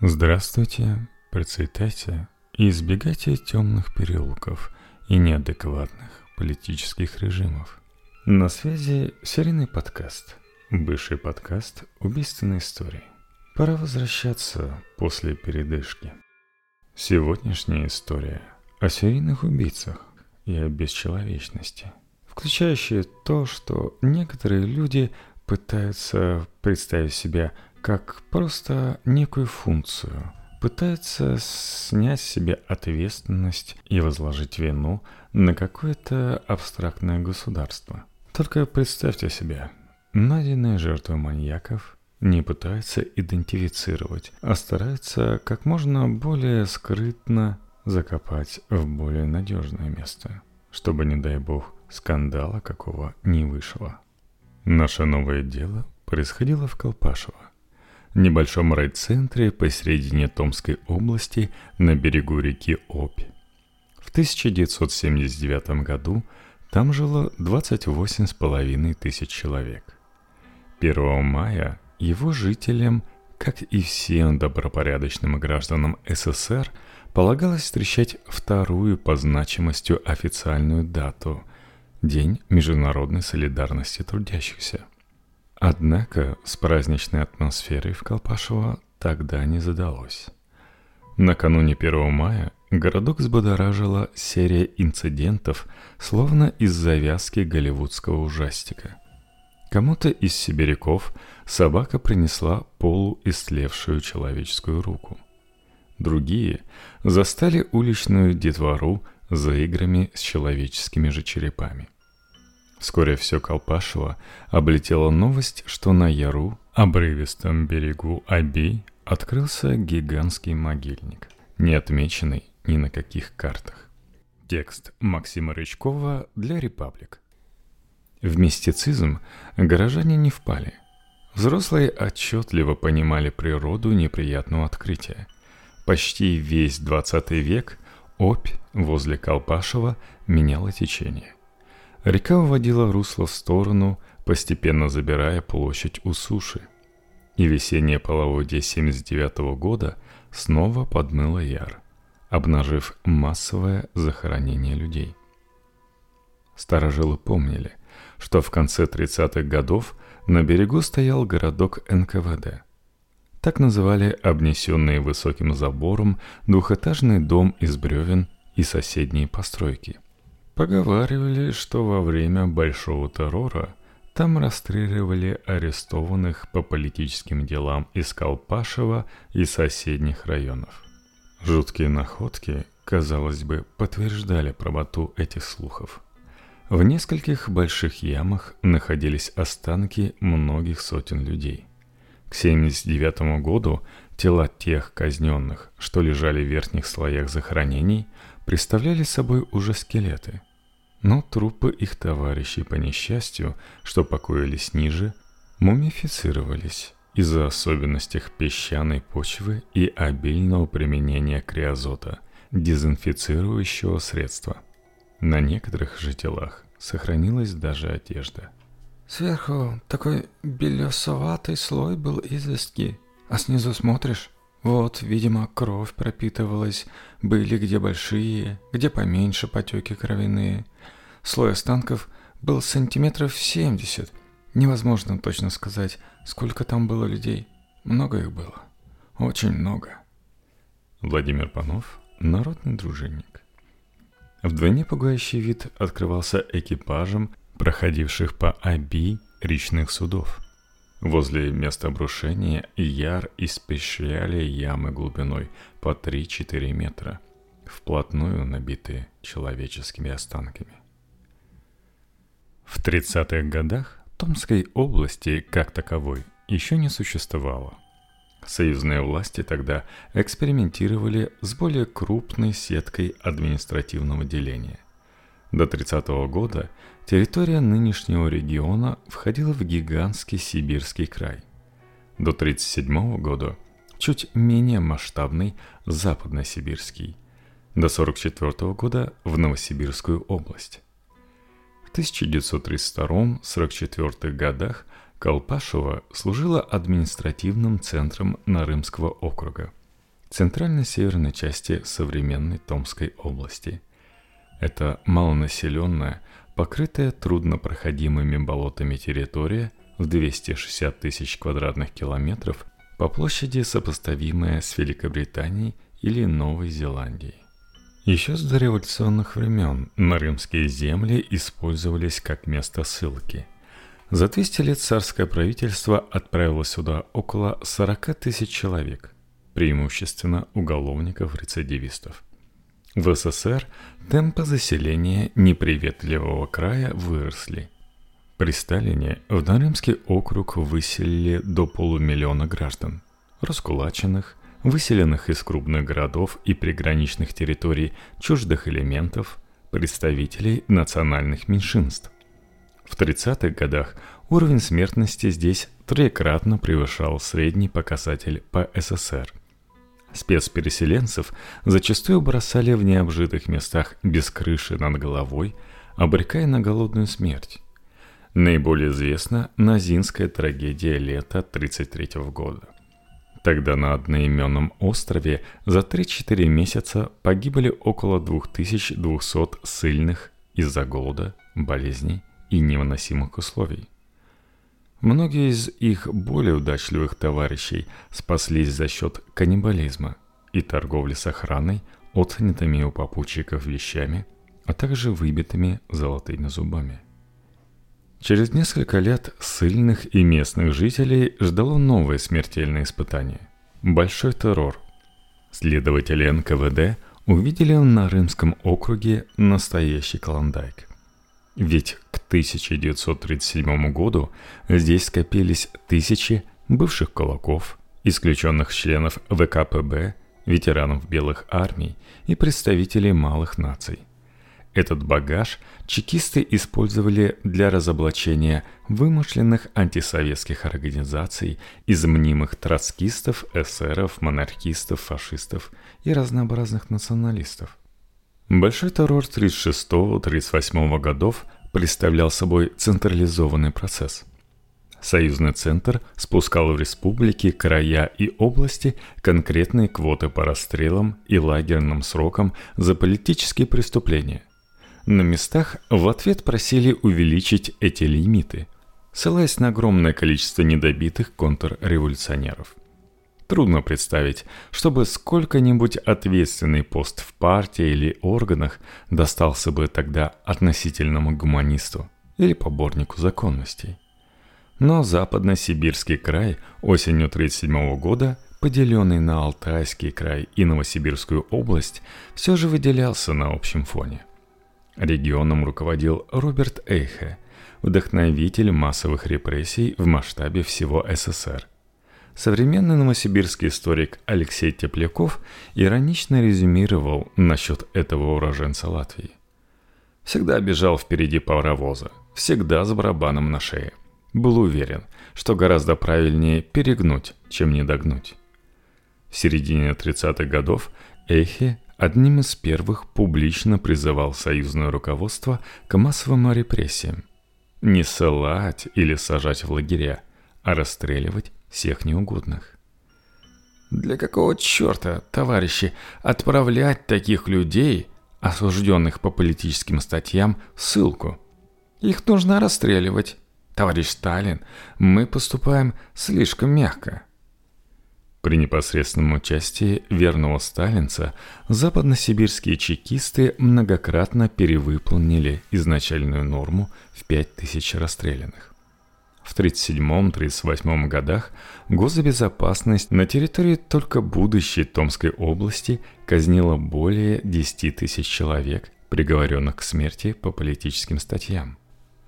Здравствуйте, процветайте и избегайте темных переулков и неадекватных политических режимов. На связи серийный подкаст, бывший подкаст убийственной истории. Пора возвращаться после передышки. Сегодняшняя история о серийных убийцах и о бесчеловечности, включающая то, что некоторые люди пытаются представить себя как просто некую функцию, пытается снять себе ответственность и возложить вину на какое-то абстрактное государство. Только представьте себе, найденные жертвы маньяков не пытаются идентифицировать, а стараются как можно более скрытно закопать в более надежное место, чтобы, не дай бог, скандала какого не вышло. Наше новое дело происходило в Колпашево – небольшом райцентре посередине Томской области на берегу реки Обь. В 1979 году там жило 28,5 тысяч человек. 1 мая его жителям, как и всем добропорядочным гражданам СССР, полагалось встречать вторую по значимости официальную дату – День международной солидарности трудящихся – Однако с праздничной атмосферой в Колпашево тогда не задалось. Накануне 1 мая городок взбодоражила серия инцидентов, словно из завязки голливудского ужастика. Кому-то из сибиряков собака принесла полуистлевшую человеческую руку. Другие застали уличную детвору за играми с человеческими же черепами – Вскоре все Колпашево облетела новость, что на Яру, обрывистом берегу Аби, открылся гигантский могильник, не отмеченный ни на каких картах. Текст Максима Рычкова для «Репаблик». В мистицизм горожане не впали. Взрослые отчетливо понимали природу неприятного открытия. Почти весь 20 век опь возле Колпашева меняла течение. Река уводила русло в сторону, постепенно забирая площадь у суши. И весеннее половодье 79 года снова подмыло яр, обнажив массовое захоронение людей. Старожилы помнили, что в конце 30-х годов на берегу стоял городок НКВД. Так называли обнесенный высоким забором двухэтажный дом из бревен и соседние постройки – Поговаривали, что во время Большого террора там расстреливали арестованных по политическим делам из Колпашева и соседних районов. Жуткие находки, казалось бы, подтверждали правоту этих слухов. В нескольких больших ямах находились останки многих сотен людей. К 1979 году тела тех казненных, что лежали в верхних слоях захоронений, представляли собой уже скелеты – но трупы их товарищей по несчастью, что покоились ниже, мумифицировались из-за особенностей песчаной почвы и обильного применения криозота, дезинфицирующего средства. На некоторых же телах сохранилась даже одежда. Сверху такой белесоватый слой был известки, а снизу смотришь, вот, видимо, кровь пропитывалась, были где большие, где поменьше потеки кровяные – Слой останков был сантиметров 70. Невозможно точно сказать, сколько там было людей. Много их было. Очень много. Владимир Панов, народный дружинник. Вдвойне пугающий вид открывался экипажем, проходивших по Аби речных судов. Возле места обрушения яр испещряли ямы глубиной по 3-4 метра, вплотную набитые человеческими останками. В 30-х годах Томской области как таковой еще не существовало. Союзные власти тогда экспериментировали с более крупной сеткой административного деления. До 30 -го года территория нынешнего региона входила в гигантский Сибирский край. До 37 года чуть менее масштабный Западно-Сибирский. До 44 года в Новосибирскую область. В 1932-44 годах Колпашево служила административным центром Нарымского округа. центрально-северной части современной Томской области. Это малонаселенная, покрытая труднопроходимыми болотами территория в 260 тысяч квадратных километров по площади сопоставимая с Великобританией или Новой Зеландией. Еще с дореволюционных времен нарымские земли использовались как место ссылки. За 200 лет царское правительство отправило сюда около 40 тысяч человек, преимущественно уголовников-рецидивистов. В СССР темпы заселения неприветливого края выросли. При Сталине в Нарымский округ выселили до полумиллиона граждан, раскулаченных, выселенных из крупных городов и приграничных территорий чуждых элементов, представителей национальных меньшинств. В 30-х годах уровень смертности здесь трекратно превышал средний показатель по СССР. Спецпереселенцев зачастую бросали в необжитых местах без крыши над головой, обрекая на голодную смерть. Наиболее известна Назинская трагедия лета 1933 года. Тогда на одноименном острове за 3-4 месяца погибли около 2200 сильных из-за голода, болезней и невыносимых условий. Многие из их более удачливых товарищей спаслись за счет каннибализма и торговли с охраной, отнятыми у попутчиков вещами, а также выбитыми золотыми зубами. Через несколько лет сильных и местных жителей ждало новое смертельное испытание – большой террор. Следователи НКВД увидели на Рымском округе настоящий клондайк. Ведь к 1937 году здесь скопились тысячи бывших кулаков, исключенных членов ВКПБ, ветеранов белых армий и представителей малых наций. Этот багаж чекисты использовали для разоблачения вымышленных антисоветских организаций из мнимых троцкистов, эсеров, монархистов, фашистов и разнообразных националистов. Большой террор 36-38 годов представлял собой централизованный процесс. Союзный центр спускал в республики, края и области конкретные квоты по расстрелам и лагерным срокам за политические преступления. На местах в ответ просили увеличить эти лимиты, ссылаясь на огромное количество недобитых контрреволюционеров. Трудно представить, чтобы сколько-нибудь ответственный пост в партии или органах достался бы тогда относительному гуманисту или поборнику законностей. Но Западно-Сибирский край осенью 1937 года, поделенный на Алтайский край и Новосибирскую область, все же выделялся на общем фоне. Регионом руководил Роберт Эйхе, вдохновитель массовых репрессий в масштабе всего СССР. Современный новосибирский историк Алексей Тепляков иронично резюмировал насчет этого уроженца Латвии. Всегда бежал впереди паровоза, всегда с барабаном на шее. Был уверен, что гораздо правильнее перегнуть, чем не догнуть. В середине 30-х годов Эхе одним из первых публично призывал союзное руководство к массовым репрессиям. Не ссылать или сажать в лагеря, а расстреливать всех неугодных. Для какого черта, товарищи, отправлять таких людей, осужденных по политическим статьям, в ссылку? Их нужно расстреливать. Товарищ Сталин, мы поступаем слишком мягко. При непосредственном участии верного сталинца западносибирские чекисты многократно перевыполнили изначальную норму в 5000 расстрелянных. В 1937-1938 годах госбезопасность на территории только будущей Томской области казнила более 10 тысяч человек, приговоренных к смерти по политическим статьям.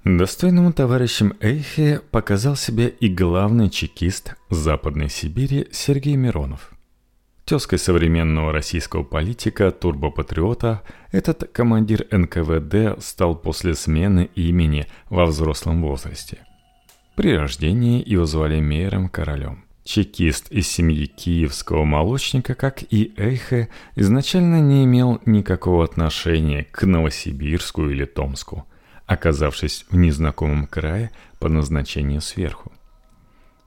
Достойным товарищем Эйхе показал себя и главный чекист Западной Сибири Сергей Миронов. Тезкой современного российского политика, турбопатриота, этот командир НКВД стал после смены имени во взрослом возрасте. При рождении его звали Мейером Королем. Чекист из семьи киевского молочника, как и Эйхе, изначально не имел никакого отношения к Новосибирску или Томску – оказавшись в незнакомом крае по назначению сверху.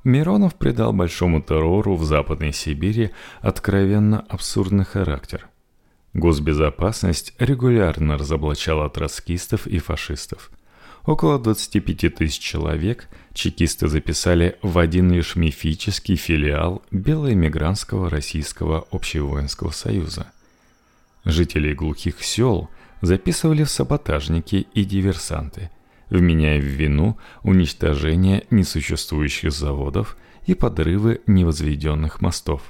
Миронов придал большому террору в Западной Сибири откровенно абсурдный характер. Госбезопасность регулярно разоблачала троцкистов и фашистов. Около 25 тысяч человек чекисты записали в один лишь мифический филиал Белоэмигрантского Российского Общевоинского Союза. Жителей глухих сел записывали в саботажники и диверсанты – вменяя в вину уничтожение несуществующих заводов и подрывы невозведенных мостов.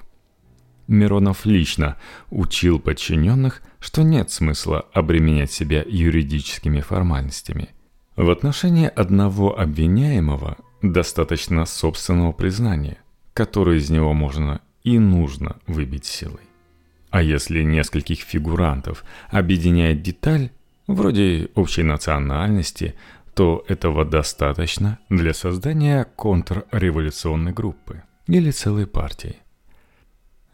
Миронов лично учил подчиненных, что нет смысла обременять себя юридическими формальностями. В отношении одного обвиняемого достаточно собственного признания, которое из него можно и нужно выбить силой. А если нескольких фигурантов объединяет деталь, вроде общей национальности, то этого достаточно для создания контрреволюционной группы или целой партии.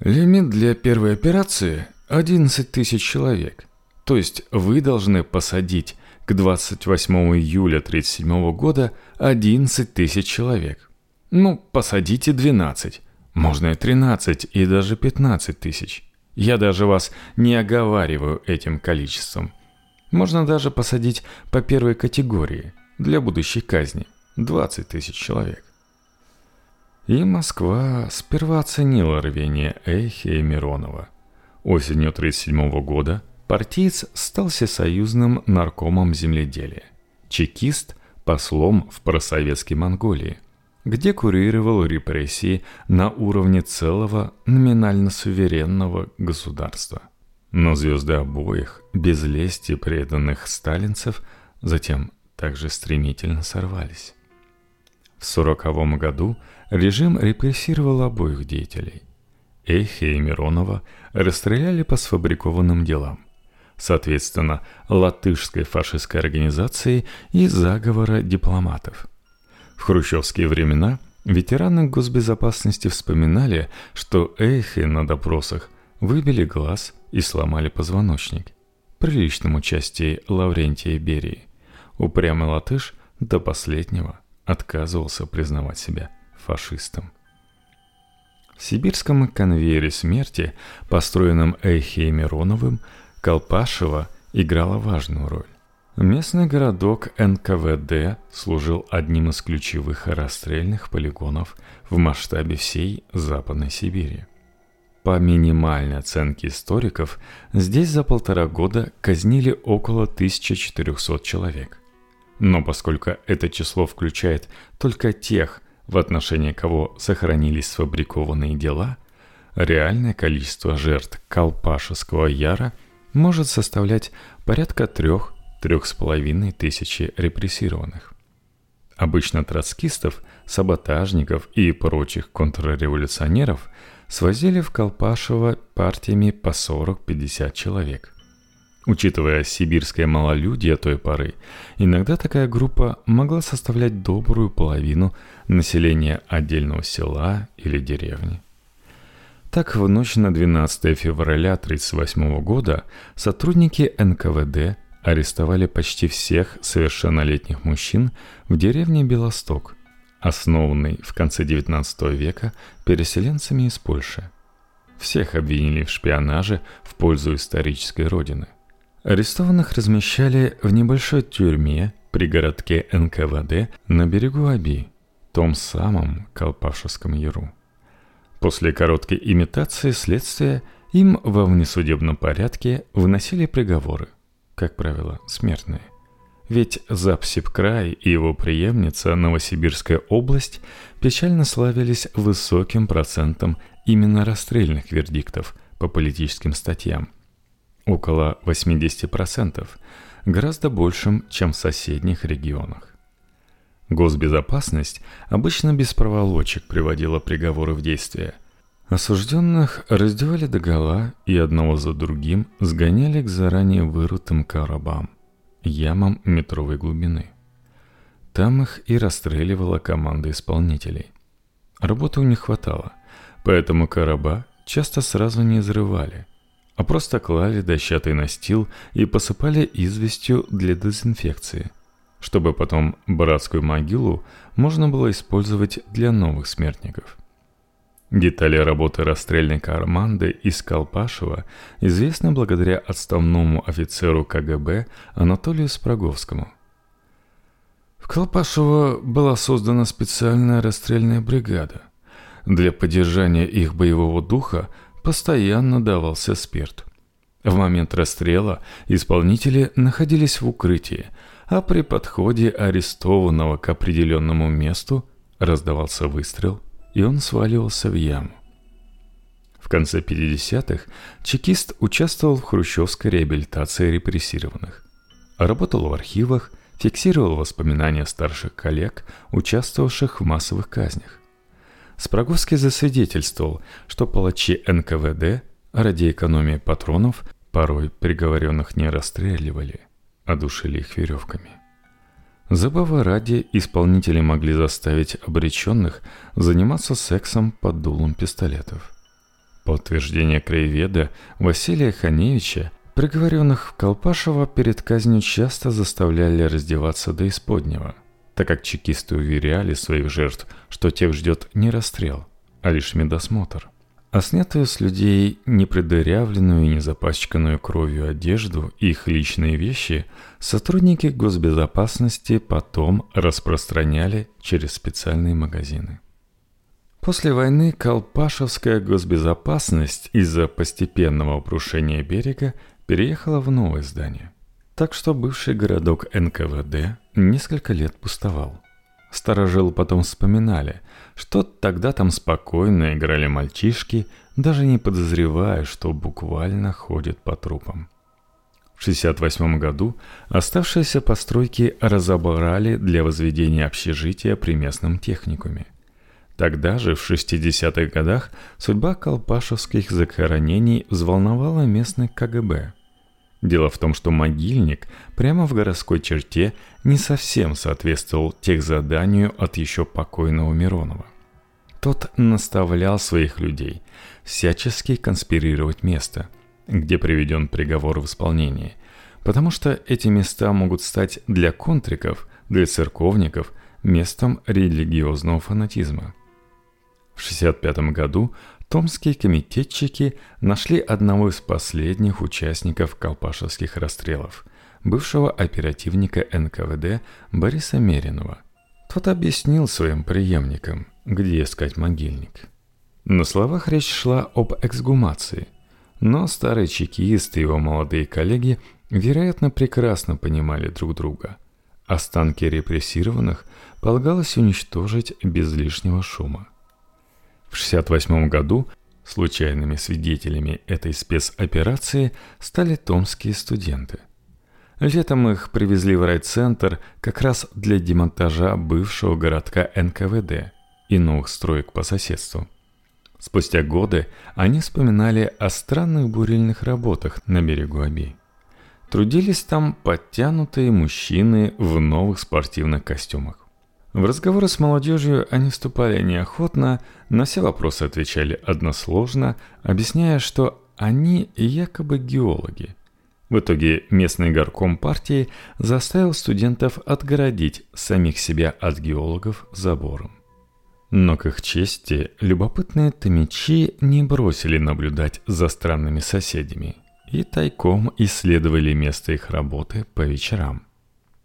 Лимит для первой операции – 11 тысяч человек. То есть вы должны посадить к 28 июля 1937 года 11 тысяч человек. Ну, посадите 12, можно и 13, и даже 15 тысяч. Я даже вас не оговариваю этим количеством – можно даже посадить по первой категории для будущей казни – 20 тысяч человек. И Москва сперва оценила рвение Эхи и Миронова. Осенью 1937 года партиец стал всесоюзным наркомом земледелия, чекист – послом в просоветской Монголии, где курировал репрессии на уровне целого номинально-суверенного государства. Но звезды обоих, без лести преданных сталинцев, затем также стремительно сорвались. В сороковом году режим репрессировал обоих деятелей. Эхе и Миронова расстреляли по сфабрикованным делам. Соответственно, латышской фашистской организации и заговора дипломатов. В хрущевские времена ветераны госбезопасности вспоминали, что Эхе на допросах выбили глаз – и сломали позвоночник. При личном участии Лаврентия Берии упрямый латыш до последнего отказывался признавать себя фашистом. В сибирском конвейере смерти, построенном Эйхе Мироновым, Колпашева играла важную роль. Местный городок НКВД служил одним из ключевых расстрельных полигонов в масштабе всей Западной Сибири. По минимальной оценке историков, здесь за полтора года казнили около 1400 человек. Но поскольку это число включает только тех, в отношении кого сохранились сфабрикованные дела, реальное количество жертв Колпашевского Яра может составлять порядка трех 3,5 тысячи репрессированных. Обычно троцкистов, саботажников и прочих контрреволюционеров свозили в Колпашево партиями по 40-50 человек. Учитывая сибирское малолюдие той поры, иногда такая группа могла составлять добрую половину населения отдельного села или деревни. Так, в ночь на 12 февраля 1938 года сотрудники НКВД арестовали почти всех совершеннолетних мужчин в деревне Белосток – основанный в конце XIX века переселенцами из Польши. Всех обвинили в шпионаже в пользу исторической родины. Арестованных размещали в небольшой тюрьме при городке НКВД на берегу Аби, том самом Колпашевском Яру. После короткой имитации следствия им во внесудебном порядке выносили приговоры, как правило, смертные – ведь Запсибкрай и его преемница Новосибирская область печально славились высоким процентом именно расстрельных вердиктов по политическим статьям. Около 80%, гораздо большим, чем в соседних регионах. Госбезопасность обычно без проволочек приводила приговоры в действие. Осужденных раздевали догола и одного за другим сгоняли к заранее вырытым коробам – ямам метровой глубины. Там их и расстреливала команда исполнителей. Работы у них хватало, поэтому короба часто сразу не взрывали, а просто клали дощатый настил и посыпали известью для дезинфекции. чтобы потом братскую могилу можно было использовать для новых смертников. Детали работы расстрельной команды из Колпашева известны благодаря отставному офицеру КГБ Анатолию Спраговскому. В Колпашево была создана специальная расстрельная бригада. Для поддержания их боевого духа постоянно давался спирт. В момент расстрела исполнители находились в укрытии, а при подходе арестованного к определенному месту раздавался выстрел, и он сваливался в яму. В конце 50-х чекист участвовал в хрущевской реабилитации репрессированных. Работал в архивах, фиксировал воспоминания старших коллег, участвовавших в массовых казнях. Спраговский засвидетельствовал, что палачи НКВД ради экономии патронов порой приговоренных не расстреливали, а душили их веревками. Забавы ради исполнители могли заставить обреченных заниматься сексом под дулом пистолетов. По утверждению краеведа Василия Ханевича, приговоренных в Колпашево перед казнью часто заставляли раздеваться до исподнего, так как чекисты уверяли своих жертв, что тех ждет не расстрел, а лишь медосмотр – а снятую с людей непредырявленную и не запачканную кровью одежду и их личные вещи сотрудники госбезопасности потом распространяли через специальные магазины. После войны Колпашевская госбезопасность из-за постепенного обрушения берега переехала в новое здание. Так что бывший городок НКВД несколько лет пустовал – Старожилы потом вспоминали, что тогда там спокойно играли мальчишки, даже не подозревая, что буквально ходят по трупам. В 1968 году оставшиеся постройки разобрали для возведения общежития при местном техникуме. Тогда же, в 60-х годах, судьба колпашевских захоронений взволновала местный КГБ – Дело в том, что могильник прямо в городской черте не совсем соответствовал тех заданию от еще покойного Миронова. Тот наставлял своих людей всячески конспирировать место, где приведен приговор в исполнение, потому что эти места могут стать для контриков, для церковников местом религиозного фанатизма. В 1965 году Томские комитетчики нашли одного из последних участников колпашевских расстрелов, бывшего оперативника НКВД Бориса Меринова. Тот объяснил своим преемникам, где искать могильник. На словах речь шла об эксгумации, но старый чекист и его молодые коллеги, вероятно, прекрасно понимали друг друга. Останки репрессированных полагалось уничтожить без лишнего шума. В 1968 году случайными свидетелями этой спецоперации стали томские студенты. Летом их привезли в райцентр как раз для демонтажа бывшего городка НКВД и новых строек по соседству. Спустя годы они вспоминали о странных бурильных работах на берегу Аби. Трудились там подтянутые мужчины в новых спортивных костюмах. В разговоры с молодежью они вступали неохотно, на все вопросы отвечали односложно, объясняя, что они якобы геологи. В итоге местный горком партии заставил студентов отгородить самих себя от геологов забором. Но к их чести любопытные томичи не бросили наблюдать за странными соседями и тайком исследовали место их работы по вечерам.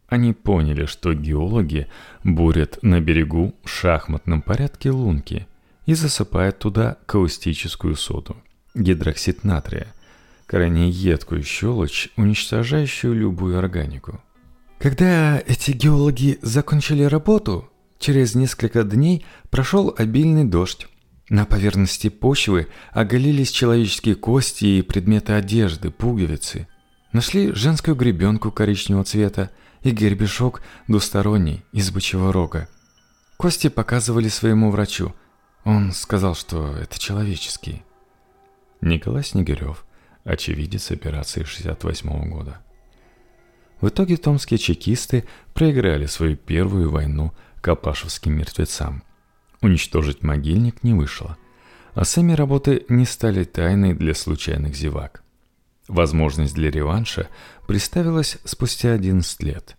Они поняли, что геологи бурят на берегу в шахматном порядке лунки и засыпают туда каустическую соду, гидроксид натрия, крайне едкую щелочь, уничтожающую любую органику. Когда эти геологи закончили работу, через несколько дней прошел обильный дождь. На поверхности почвы оголились человеческие кости и предметы одежды, пуговицы. Нашли женскую гребенку коричневого цвета, и гербешок двусторонний из бычьего рога. Кости показывали своему врачу. Он сказал, что это человеческие. Николай Снегирев, очевидец операции 68 -го года. В итоге томские чекисты проиграли свою первую войну капашевским мертвецам. Уничтожить могильник не вышло, а сами работы не стали тайной для случайных зевак. Возможность для реванша представилась спустя 11 лет.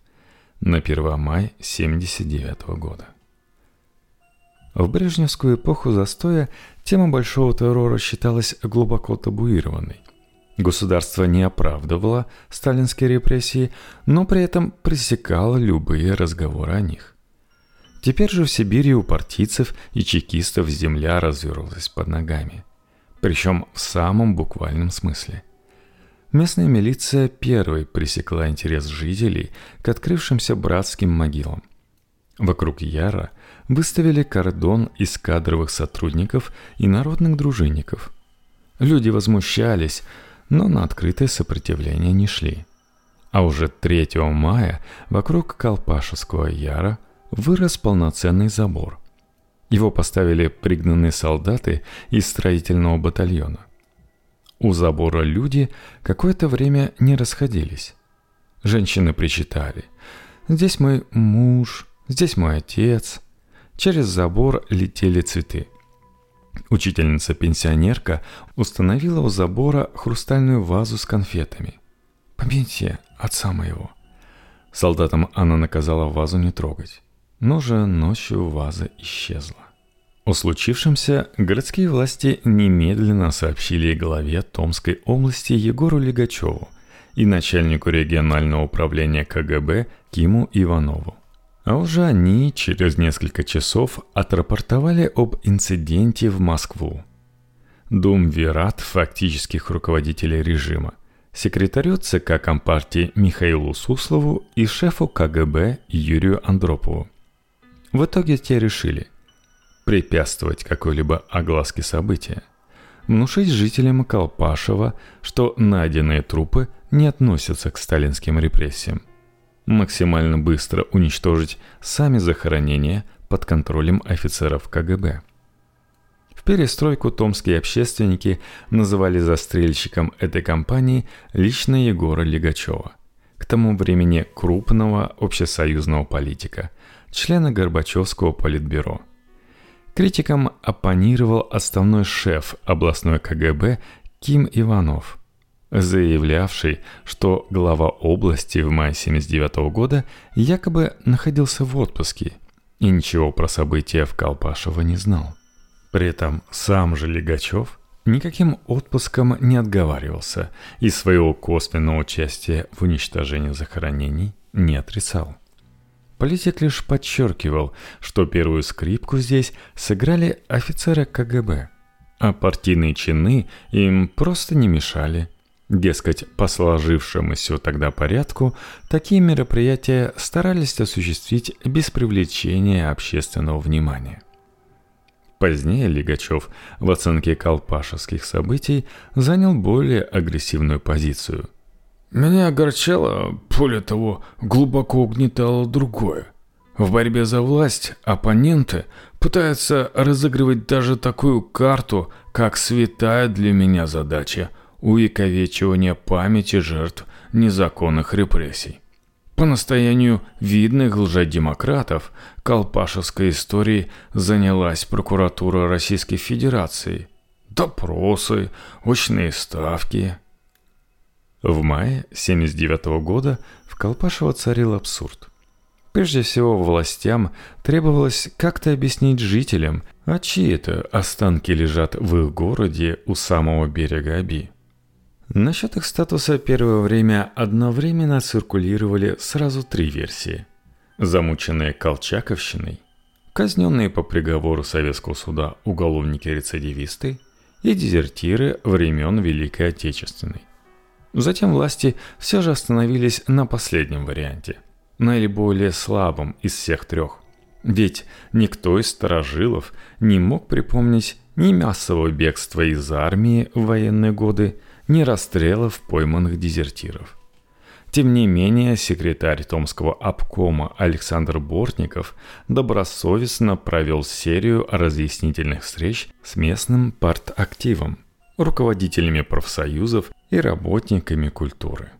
на 1 мая 1979 года. В брежневскую эпоху застоя тема большого террора считалась глубоко табуированной. Государство не оправдывало сталинские репрессии, но при этом пресекало любые разговоры о них. Теперь же в Сибири у партийцев и чекистов земля развернулась под ногами. Причем в самом буквальном смысле. Местная милиция первой пресекла интерес жителей к открывшимся братским могилам. Вокруг Яра выставили кордон из кадровых сотрудников и народных дружинников. Люди возмущались, но на открытое сопротивление не шли. А уже 3 мая вокруг Колпашевского Яра вырос полноценный забор. Его поставили пригнанные солдаты из строительного батальона. У забора люди какое-то время не расходились. Женщины причитали. «Здесь мой муж, здесь мой отец». Через забор летели цветы. Учительница-пенсионерка установила у забора хрустальную вазу с конфетами. «Помните отца моего». Солдатам она наказала вазу не трогать. Но же ночью ваза исчезла. О случившемся городские власти немедленно сообщили главе Томской области Егору Легачеву и начальнику регионального управления КГБ Киму Иванову. А уже они через несколько часов отрапортовали об инциденте в Москву. Дум Вират фактических руководителей режима, секретарю ЦК Компартии Михаилу Суслову и шефу КГБ Юрию Андропову. В итоге те решили препятствовать какой-либо огласке события, внушить жителям Колпашева, что найденные трупы не относятся к сталинским репрессиям, максимально быстро уничтожить сами захоронения под контролем офицеров КГБ. В перестройку томские общественники называли застрельщиком этой кампании лично Егора Легачева, к тому времени крупного общесоюзного политика – члена Горбачевского политбюро. Критикам оппонировал основной шеф областной КГБ Ким Иванов, заявлявший, что глава области в мае 1979 года якобы находился в отпуске и ничего про события в Колпашево не знал. При этом сам же Легачев никаким отпуском не отговаривался и своего косвенного участия в уничтожении захоронений не отрицал. Политик лишь подчеркивал, что первую скрипку здесь сыграли офицеры КГБ, а партийные чины им просто не мешали. Дескать, по сложившемуся тогда порядку, такие мероприятия старались осуществить без привлечения общественного внимания. Позднее Лигачев в оценке колпашевских событий занял более агрессивную позицию – меня огорчало, более того, глубоко угнетало другое. В борьбе за власть оппоненты пытаются разыгрывать даже такую карту, как святая для меня задача увековечивания памяти жертв незаконных репрессий. По настоянию видных лжедемократов колпашевской историей занялась прокуратура Российской Федерации. Допросы, очные ставки – в мае 1979 года в Колпашево царил абсурд. Прежде всего, властям требовалось как-то объяснить жителям, а чьи это останки лежат в их городе у самого берега Аби. Насчет их статуса первое время одновременно циркулировали сразу три версии. Замученные Колчаковщиной, казненные по приговору Советского суда уголовники-рецидивисты и дезертиры времен Великой Отечественной. Затем власти все же остановились на последнем варианте, наиболее слабом из всех трех. Ведь никто из старожилов не мог припомнить ни массового бегства из армии в военные годы, ни расстрелов пойманных дезертиров. Тем не менее, секретарь Томского обкома Александр Бортников добросовестно провел серию разъяснительных встреч с местным партактивом, руководителями профсоюзов и работниками культуры.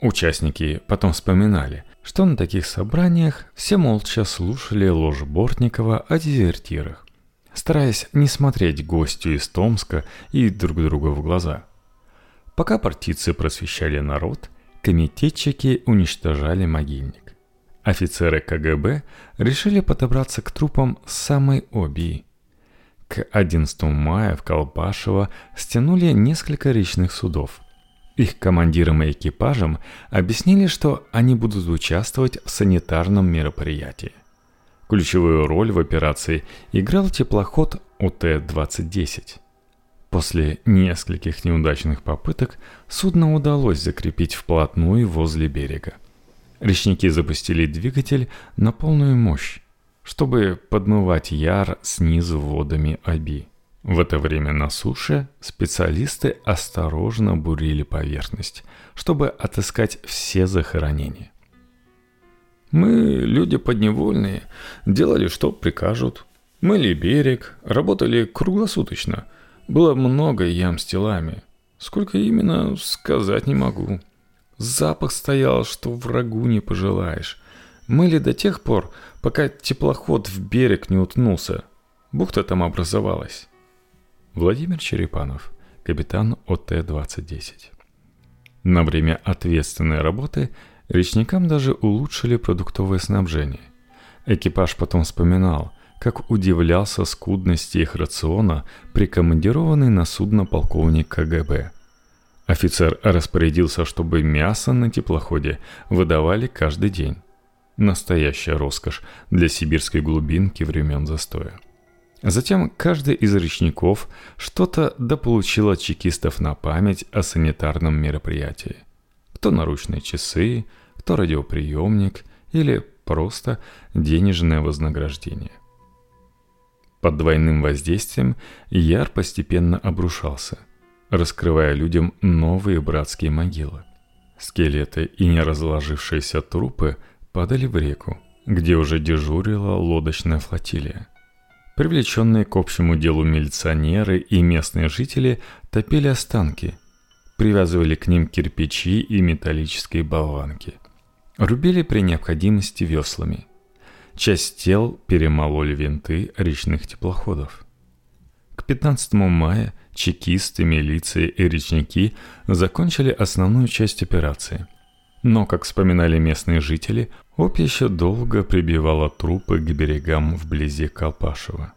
Участники потом вспоминали, что на таких собраниях все молча слушали ложь Бортникова о дезертирах, стараясь не смотреть гостю из Томска и друг другу в глаза. Пока партийцы просвещали народ, комитетчики уничтожали могильник. офицеры КГБ решили подобраться к трупам самой Обии. К 11 мая в Колпашево стянули несколько речных судов. Их командирам и экипажам объяснили, что они будут участвовать в санитарном мероприятии. Ключевую роль в операции играл теплоход УТ-2010. После нескольких неудачных попыток судно удалось закрепить вплотную возле берега. Речники запустили двигатель на полную мощь, чтобы подмывать яр снизу водами Аби. В это время на суше специалисты осторожно бурили поверхность, чтобы отыскать все захоронения. Мы, люди подневольные, делали, что прикажут. Мыли берег, работали круглосуточно. Было много ям с телами. Сколько именно, сказать не могу. Запах стоял, что врагу не пожелаешь. Мыли до тех пор, пока теплоход в берег не утнулся. Бухта там образовалась. Владимир Черепанов, капитан ОТ-2010. На время ответственной работы речникам даже улучшили продуктовое снабжение. Экипаж потом вспоминал, как удивлялся скудности их рациона прикомандированный на судно полковник КГБ. Офицер распорядился, чтобы мясо на теплоходе выдавали каждый день. Настоящая роскошь для сибирской глубинки времен застоя. Затем каждый из речников что-то дополучил от чекистов на память о санитарном мероприятии. Кто наручные часы, кто радиоприемник или просто денежное вознаграждение. Под двойным воздействием Яр постепенно обрушался, раскрывая людям новые братские могилы. Скелеты и неразложившиеся трупы падали в реку, где уже дежурила лодочная флотилия – Привлеченные к общему делу милиционеры и местные жители топили останки, привязывали к ним кирпичи и металлические болванки. Рубили при необходимости веслами. Часть тел перемололи винты речных теплоходов. К 15 мая чекисты, милиция и речники закончили основную часть операции. Но, как вспоминали местные жители, Оп еще долго прибивала трупы к берегам вблизи Колпашева.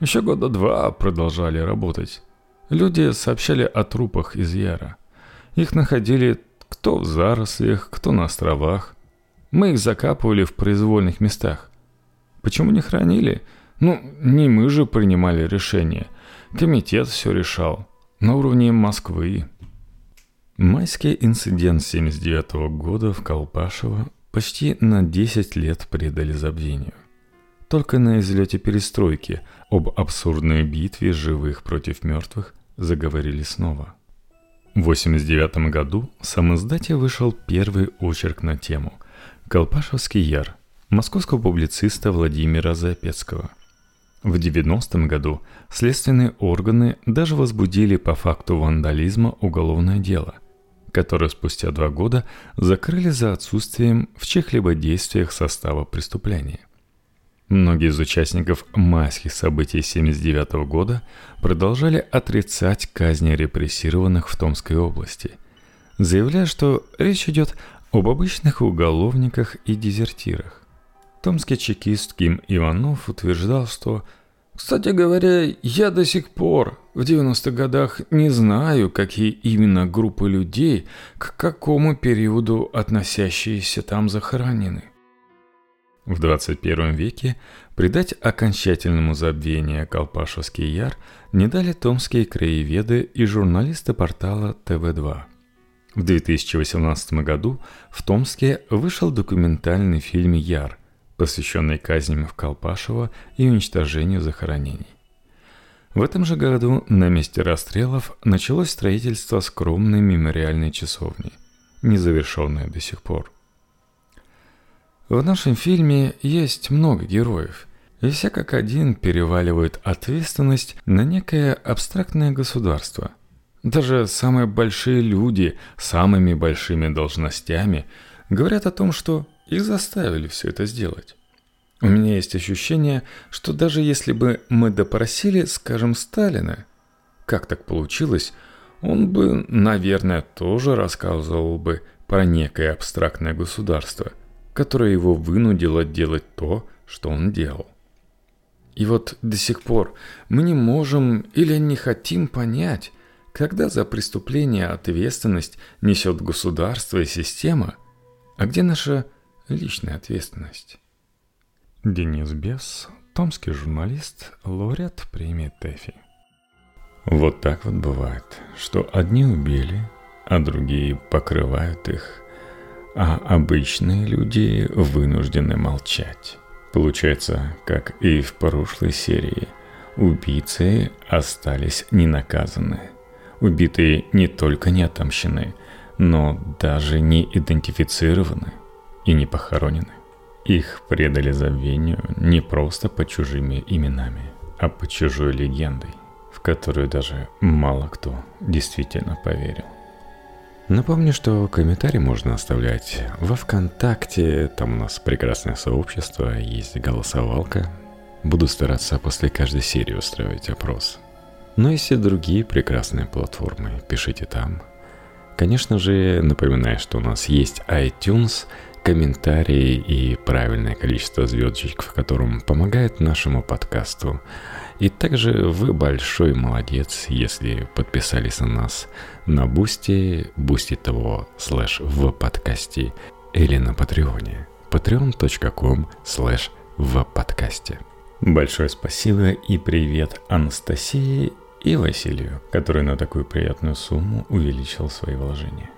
Еще года два продолжали работать. Люди сообщали о трупах из Яра. Их находили кто в зарослях, кто на островах. Мы их закапывали в произвольных местах. Почему не хранили? Ну, не мы же принимали решение. Комитет все решал. На уровне Москвы. Майский инцидент 79 -го года в Колпашево почти на 10 лет предали забвению. Только на излете перестройки об абсурдной битве живых против мертвых заговорили снова. В 1989 году в самоиздате вышел первый очерк на тему «Колпашевский яр» московского публициста Владимира Запецкого. В 90 году следственные органы даже возбудили по факту вандализма уголовное дело – которое спустя два года закрыли за отсутствием в чьих-либо действиях состава преступления. Многие из участников майских событий 1979 года продолжали отрицать казни репрессированных в Томской области, заявляя, что речь идет об обычных уголовниках и дезертирах. Томский чекист Ким Иванов утверждал, что кстати говоря, я до сих пор в 90-х годах не знаю, какие именно группы людей к какому периоду относящиеся там захоронены. В 21 веке придать окончательному забвению Колпашевский яр не дали томские краеведы и журналисты портала ТВ2. В 2018 году в Томске вышел документальный фильм «Яр», посвященный казням в Колпашево и уничтожению захоронений. В этом же году на месте расстрелов началось строительство скромной мемориальной часовни, незавершенной до сих пор. В нашем фильме есть много героев, и все как один переваливают ответственность на некое абстрактное государство. Даже самые большие люди с самыми большими должностями говорят о том, что их заставили все это сделать. У меня есть ощущение, что даже если бы мы допросили, скажем, Сталина, как так получилось, он бы, наверное, тоже рассказывал бы про некое абстрактное государство, которая его вынудила делать то, что он делал. И вот до сих пор мы не можем или не хотим понять, когда за преступление ответственность несет государство и система, а где наша личная ответственность. Денис Бес, томский журналист, лауреат премии ТЭФИ. Вот так вот бывает, что одни убили, а другие покрывают их, а обычные люди вынуждены молчать. Получается, как и в прошлой серии, убийцы остались ненаказаны. Убитые не только не отомщены, но даже не идентифицированы и не похоронены. Их предали забвению не просто по чужими именами, а по чужой легендой, в которую даже мало кто действительно поверил. Напомню, что комментарии можно оставлять во ВКонтакте, там у нас прекрасное сообщество, есть голосовалка. Буду стараться после каждой серии устраивать опрос. Но есть и другие прекрасные платформы, пишите там. Конечно же, напоминаю, что у нас есть iTunes, комментарии и правильное количество звездочек, в котором помогает нашему подкасту. И также вы большой молодец, если подписались на нас на Boosty, boosty.to слэш в подкасте или на Патреоне patreon.com слэш в подкасте. Большое спасибо и привет Анастасии и Василию, который на такую приятную сумму увеличил свои вложения.